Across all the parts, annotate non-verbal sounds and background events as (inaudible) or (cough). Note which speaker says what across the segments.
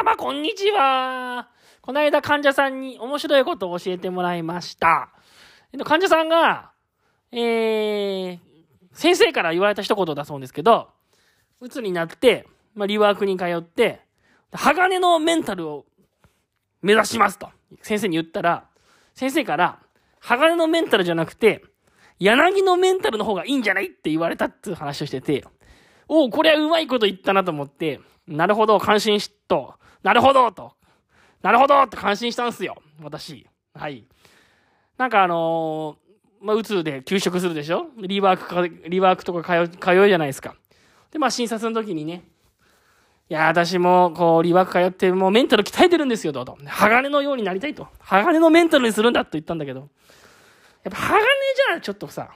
Speaker 1: 様こんにちは。この間患者さんに面白いことを教えてもらいました。患者さんが、えー、先生から言われた一言だそうですけど、うつになって、まあ、リワークに通って、鋼のメンタルを目指しますと、先生に言ったら、先生から、鋼のメンタルじゃなくて、柳のメンタルの方がいいんじゃないって言われたっていう話をしてて、おお、これはうまいこと言ったなと思って、なるほど、感心しと、なるほどと、なるほどって感心したんですよ、私。はい。なんかあのー、まあ、うつで休職するでしょ？リワークか、リワークとか通通うじゃないですか。で、まあ、診察の時にね、いや、私も、こう、リワーク通って、もうメンタル鍛えてるんですよ、と。鋼のようになりたいと。鋼のメンタルにするんだと言ったんだけど、やっぱ鋼じゃちょっとさ、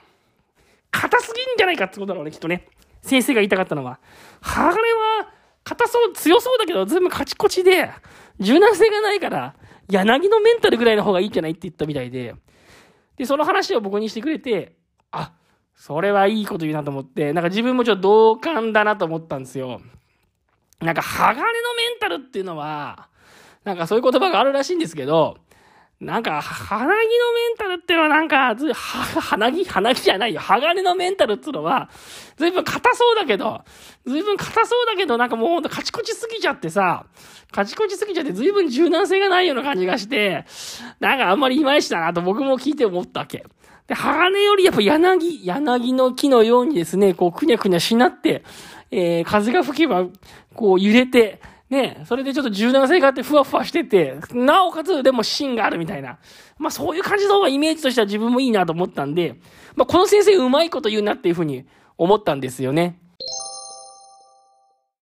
Speaker 1: 硬すぎんじゃないかってことだろうね、きっとね。先生が言いたかったのは。鋼は、硬そう、強そうだけど、全部カチコチで、柔軟性がないから、柳のメンタルぐらいの方がいいんじゃないって言ったみたいで、で、その話を僕にしてくれて、あ、それはいいこと言うなと思って、なんか自分もちょっと同感だなと思ったんですよ。なんか、鋼のメンタルっていうのは、なんかそういう言葉があるらしいんですけど、なんか、花木のメンタルってのはなんか、ず、は、花木花木じゃないよ。鋼のメンタルってのは、ずいぶん硬そうだけど、ずいぶん硬そうだけど、なんかもうほんとカチコチすぎちゃってさ、カチコチすぎちゃってずいぶん柔軟性がないような感じがして、なんかあんまりいまいちだなと僕も聞いて思ったわけ。で、鋼よりやっぱ柳、柳の木のようにですね、こう、くにゃくにゃしなって、えー、風が吹けば、こう揺れて、ね、それでちょっと柔軟性があってふわふわしてて、なおかつでも芯があるみたいな。まあそういう感じの方がイメージとしては自分もいいなと思ったんで、まあこの先生うまいこと言うなっていうふうに思ったんですよね。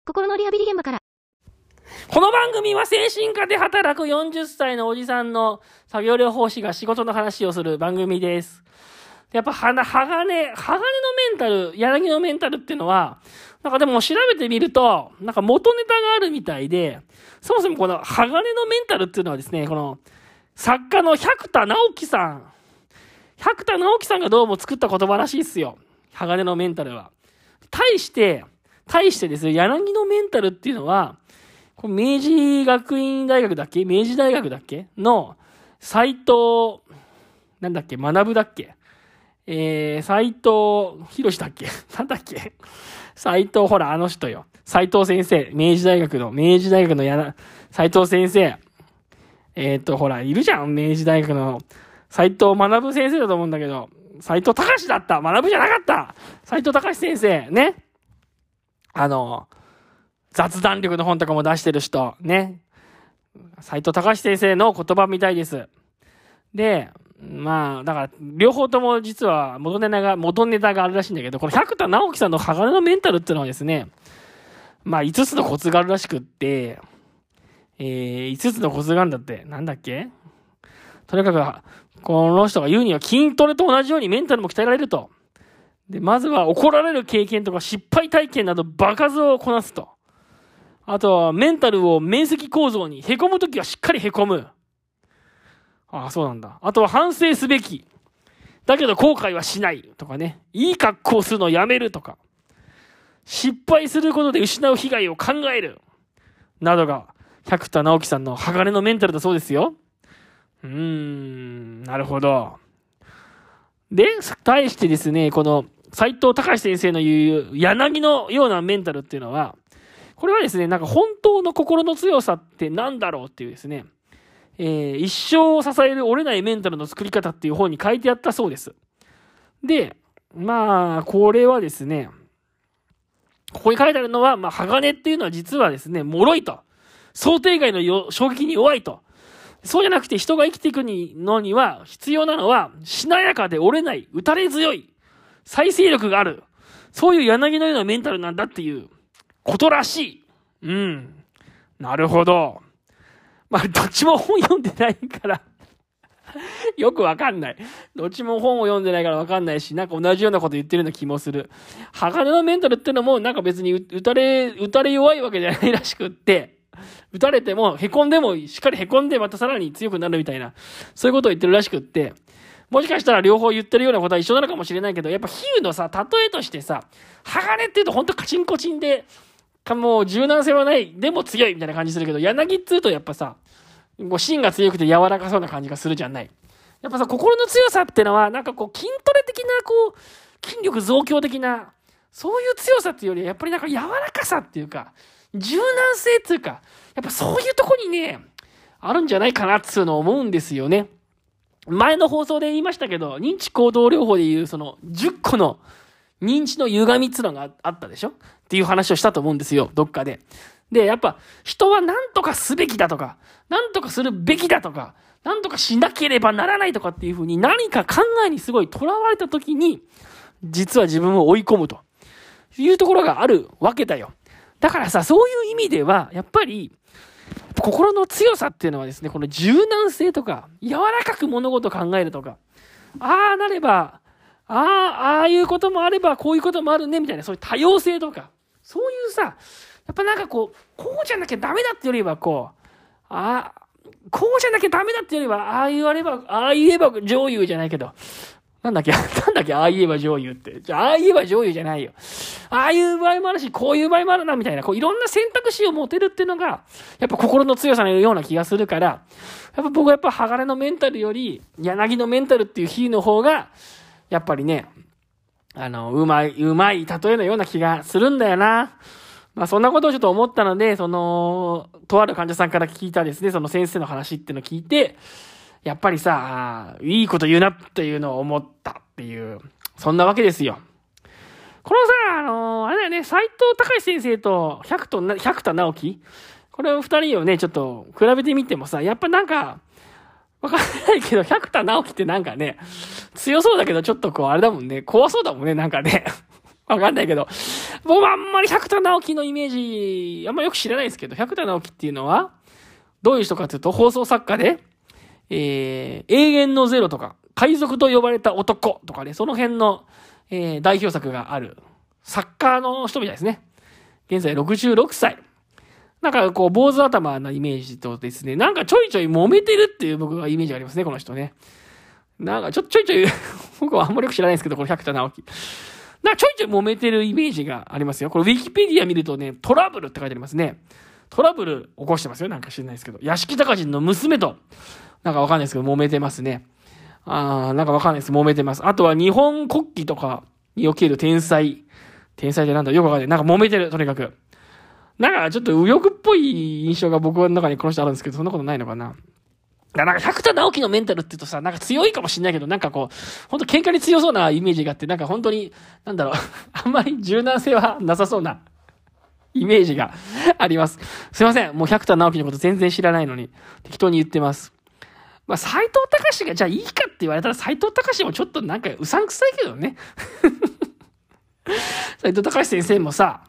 Speaker 2: 心のリハビリ現場から。
Speaker 1: この番組は精神科で働く40歳のおじさんの作業療法士が仕事の話をする番組です。やっぱ、はな、鋼、鋼のメンタル、柳のメンタルっていうのは、なんかでも調べてみると、なんか元ネタがあるみたいで、そもそもこの鋼のメンタルっていうのはですね、この作家の百田直樹さん、百田直樹さんがどうも作った言葉らしいっすよ。鋼のメンタルは。対して、対してですね、柳のメンタルっていうのは、これ明治学院大学だっけ？明治大学だっけ？の斎藤、なんだっけ？学ぶだっけ？えー、斎藤博だっけ？(laughs) なんだっけ？斎藤、ほら、あの人よ。斎藤先生。明治大学の、明治大学のやな、斎藤先生。えっ、ー、と、ほら、いるじゃん。明治大学の、斎藤学先生だと思うんだけど、斎藤隆だった学じゃなかった斎藤隆先生。ね。あの、雑談力の本とかも出してる人。ね。斎藤隆先生の言葉みたいです。で、まあ、だから、両方とも実は元ネタが、元ネタがあるらしいんだけど、この百田直樹さんの鋼のメンタルっていうのはですね、まあ、5つのコツがあるらしくって、えー、5つのコツがあるんだって、なんだっけ？とにかく、この人が言うには筋トレと同じようにメンタルも鍛えられると。で、まずは怒られる経験とか失敗体験など場数をこなすと。あとはメンタルを面積構造に、凹むときはしっかり凹む。ああ、そうなんだ。あとは反省すべき。だけど後悔はしないとかね。いい格好するのをやめるとか。失敗することで失う被害を考える。などが、百田直樹さんの鋼のメンタルだそうですよ。うーん、なるほど。で、対してですね、この斎藤隆先生の言う柳のようなメンタルっていうのは、これはですね、なんか本当の心の強さって何だろうっていうですね、えー、一生を支える折れないメンタルの作り方っていう本に書いてあったそうです。で、まあ、これはですね、ここに書いてあるのは、まあ、鋼っていうのは実はですね、脆いと。想定外の衝撃に弱いと。そうじゃなくて人が生きていくのには必要なのは、しなやかで折れない、打たれ強い、再生力がある。そういう柳のようなメンタルなんだっていうことらしい。うん。なるほど。まあ、どっちも本読んでないから (laughs) よくわかんない。どっちも本を読んでないからわかんないし、なんか同じようなこと言ってるような気もする。鋼のメンタルってのも、なんか別に打たれ、打たれ弱いわけじゃないらしくって、打たれても、凹んでも、しっかり凹んでまたさらに強くなるみたいな、そういうことを言ってるらしくって、もしかしたら両方言ってるようなことは一緒なのかもしれないけど、やっぱ比喩のさ、例えとしてさ、鋼って言うとほんとカチンコチンで、かもう柔軟性はない、でも強いみたいな感じするけど、柳っつうとやっぱさ、こう芯が強くて柔らかそうな感じがするじゃない。やっぱさ、心の強さってのは、なんかこう筋トレ的な、こう、筋力増強的な、そういう強さっていうよりは、やっぱりなんか柔らかさっていうか、柔軟性っていうか、やっぱそういうとこにね、あるんじゃないかなっつうのを思うんですよね。前の放送で言いましたけど、認知行動療法でいうその10個の認知の歪みっつうのがあったでしょ？っていう話をしたと思うんですよ、どっかで。で、やっぱ人は何とかすべきだとか、何とかするべきだとか、何とかしなければならないとかっていうふうに何か考えにすごい囚われた時に、実は自分を追い込むというところがあるわけだよ。だからさ、そういう意味では、やっぱり、心の強さっていうのはですね、この柔軟性とか、柔らかく物事を考えるとか、ああなれば、ああ、ああいうこともあれば、こういうこともあるね、みたいな、そういう多様性とか、そういうさ、やっぱなんかこう、こうじゃなきゃダメだってよりは、こう、ああ、こうじゃなきゃダメだってよりは、ああ言われば、ああ言えば上優じゃないけど、なんだっけ、(laughs) なんだっけ、ああ言えば上優って。じゃあ、あ言えば上優じゃないよ。ああいう場合もあるし、こういう場合もあるな、みたいな、こういろんな選択肢を持てるっていうのが、やっぱ心の強さのような気がするから、やっぱ僕はやっぱ鋼のメンタルより、柳のメンタルっていう日の方が、やっぱりね、あの、うまい、うまい例えのような気がするんだよな。まあそんなことをちょっと思ったので、その、とある患者さんから聞いたですね、その先生の話っていうのを聞いて、やっぱりさ、いいこと言うなっていうのを思ったっていう、そんなわけですよ。このさ、あのー、あれだよね、斎藤隆先生と百と、百田直樹？これを二人をね、ちょっと比べてみてもさ、やっぱなんか、わかんないけど、百田直樹ってなんかね、強そうだけど、ちょっとこう、あれだもんね、怖そうだもんね、なんかね。わかんないけど。僕はあんまり百田直樹のイメージ、あんまよく知らないですけど、百田直樹っていうのは、どういう人かというと、放送作家で、えー、永遠のゼロとか、海賊と呼ばれた男とかね、その辺の、えー、代表作がある、サッカーの人みたいですね。現在66歳。なんかこう、坊主頭なイメージとですね、なんかちょいちょい揉めてるっていう僕はイメージがありますね、この人ね。なんかちょ、ちょいちょい (laughs) 僕はあんまりよく知らないですけど、この百田直樹。なんかちょいちょい揉めてるイメージがありますよ。これウィキペディア見るとね、トラブルって書いてありますね。トラブル起こしてますよ。なんか知らないですけど。屋敷隆人の娘と、なんかわかんないですけど、揉めてますね。あー、なんかわかんないです。揉めてます。あとは日本国旗とかにおける天才。天才ってなんだよくわかんない。なんか揉めてる、とにかく。なんかちょっと右翼っぽい印象が僕の中にこの人あるんですけど、そんなことないのかな。なんか、百田直樹のメンタルって言うとさ、なんか強いかもしんないけど、なんかこう、ほんと喧嘩に強そうなイメージがあって、なんか本当に、なんだろう、(laughs) あんまり柔軟性はなさそうなイメージがあります。すいません。もう百田直樹のこと全然知らないのに、適当に言ってます。まあ、斎藤隆がじゃあいいかって言われたら、斎藤隆もちょっとなんかうさんくさいけどね。(laughs) 斎藤隆先生もさ、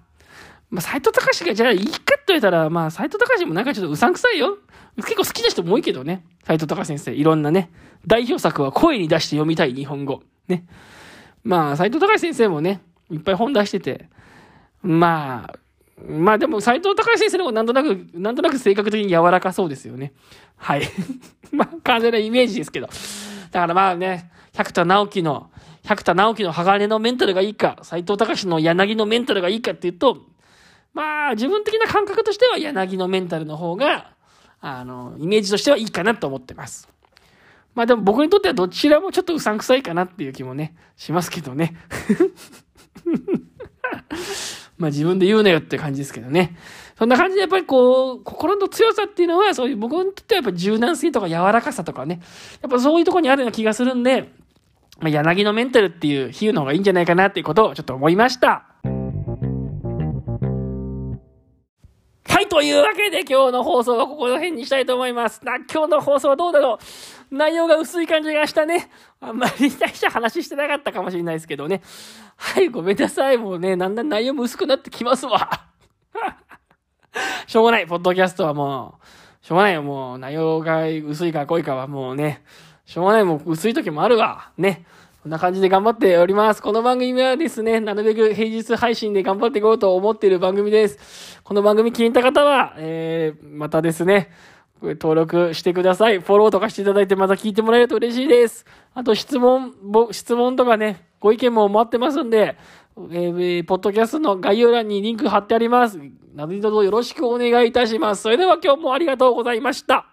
Speaker 1: まあ、斎藤隆がじゃあいいかって言われたら、まあ、斎藤隆もなんかちょっとうさんくさいよ。結構好きな人も多いけどね。斎藤隆先生。いろんなね。代表作は声に出して読みたい日本語。ね。まあ、斎藤隆先生もね、いっぱい本出してて。まあ、まあでも斎藤隆先生の方なんとなく、なんとなく性格的に柔らかそうですよね。はい。(laughs) まあ、完全なイメージですけど。だからまあね、百田直樹の、百田直樹の鋼のメンタルがいいか、斎藤隆の柳のメンタルがいいかっていうと、まあ、自分的な感覚としては柳のメンタルの方が、あの、イメージとしてはいいかなと思ってます。まあでも僕にとってはどちらもちょっとうさんくさいかなっていう気もね、しますけどね。(laughs) まあ自分で言うなよって感じですけどね。そんな感じでやっぱりこう、心の強さっていうのは、そういう僕にとってはやっぱ柔軟性とか柔らかさとかね、やっぱそういうとこにあるような気がするんで、まあ、柳のメンタルっていう比喩の方がいいんじゃないかなっていうことをちょっと思いました。はい、というわけで今日の放送はここの辺にしたいと思います。な、今日の放送はどうだろう内容が薄い感じがしたね。あんまり大した話してなかったかもしれないですけどね。はい、ごめんなさい。もうね、だんだん内容も薄くなってきますわ。(laughs) しょうがない。ポッドキャストはもう、しょうがないよ。もう内容が薄いか濃いかはもうね、しょうがない。もう薄い時もあるわ。ね。こんな感じで頑張っております。この番組はですね、なるべく平日配信で頑張っていこうと思っている番組です。この番組気に入った方は、えー、またですね、登録してください。フォローとかしていただいてまた聞いてもらえると嬉しいです。あと質問、質問とかね、ご意見も待ってますんで、えー、ポッドキャストの概要欄にリンク貼ってあります。などにどうぞよろしくお願いいたします。それでは今日もありがとうございました。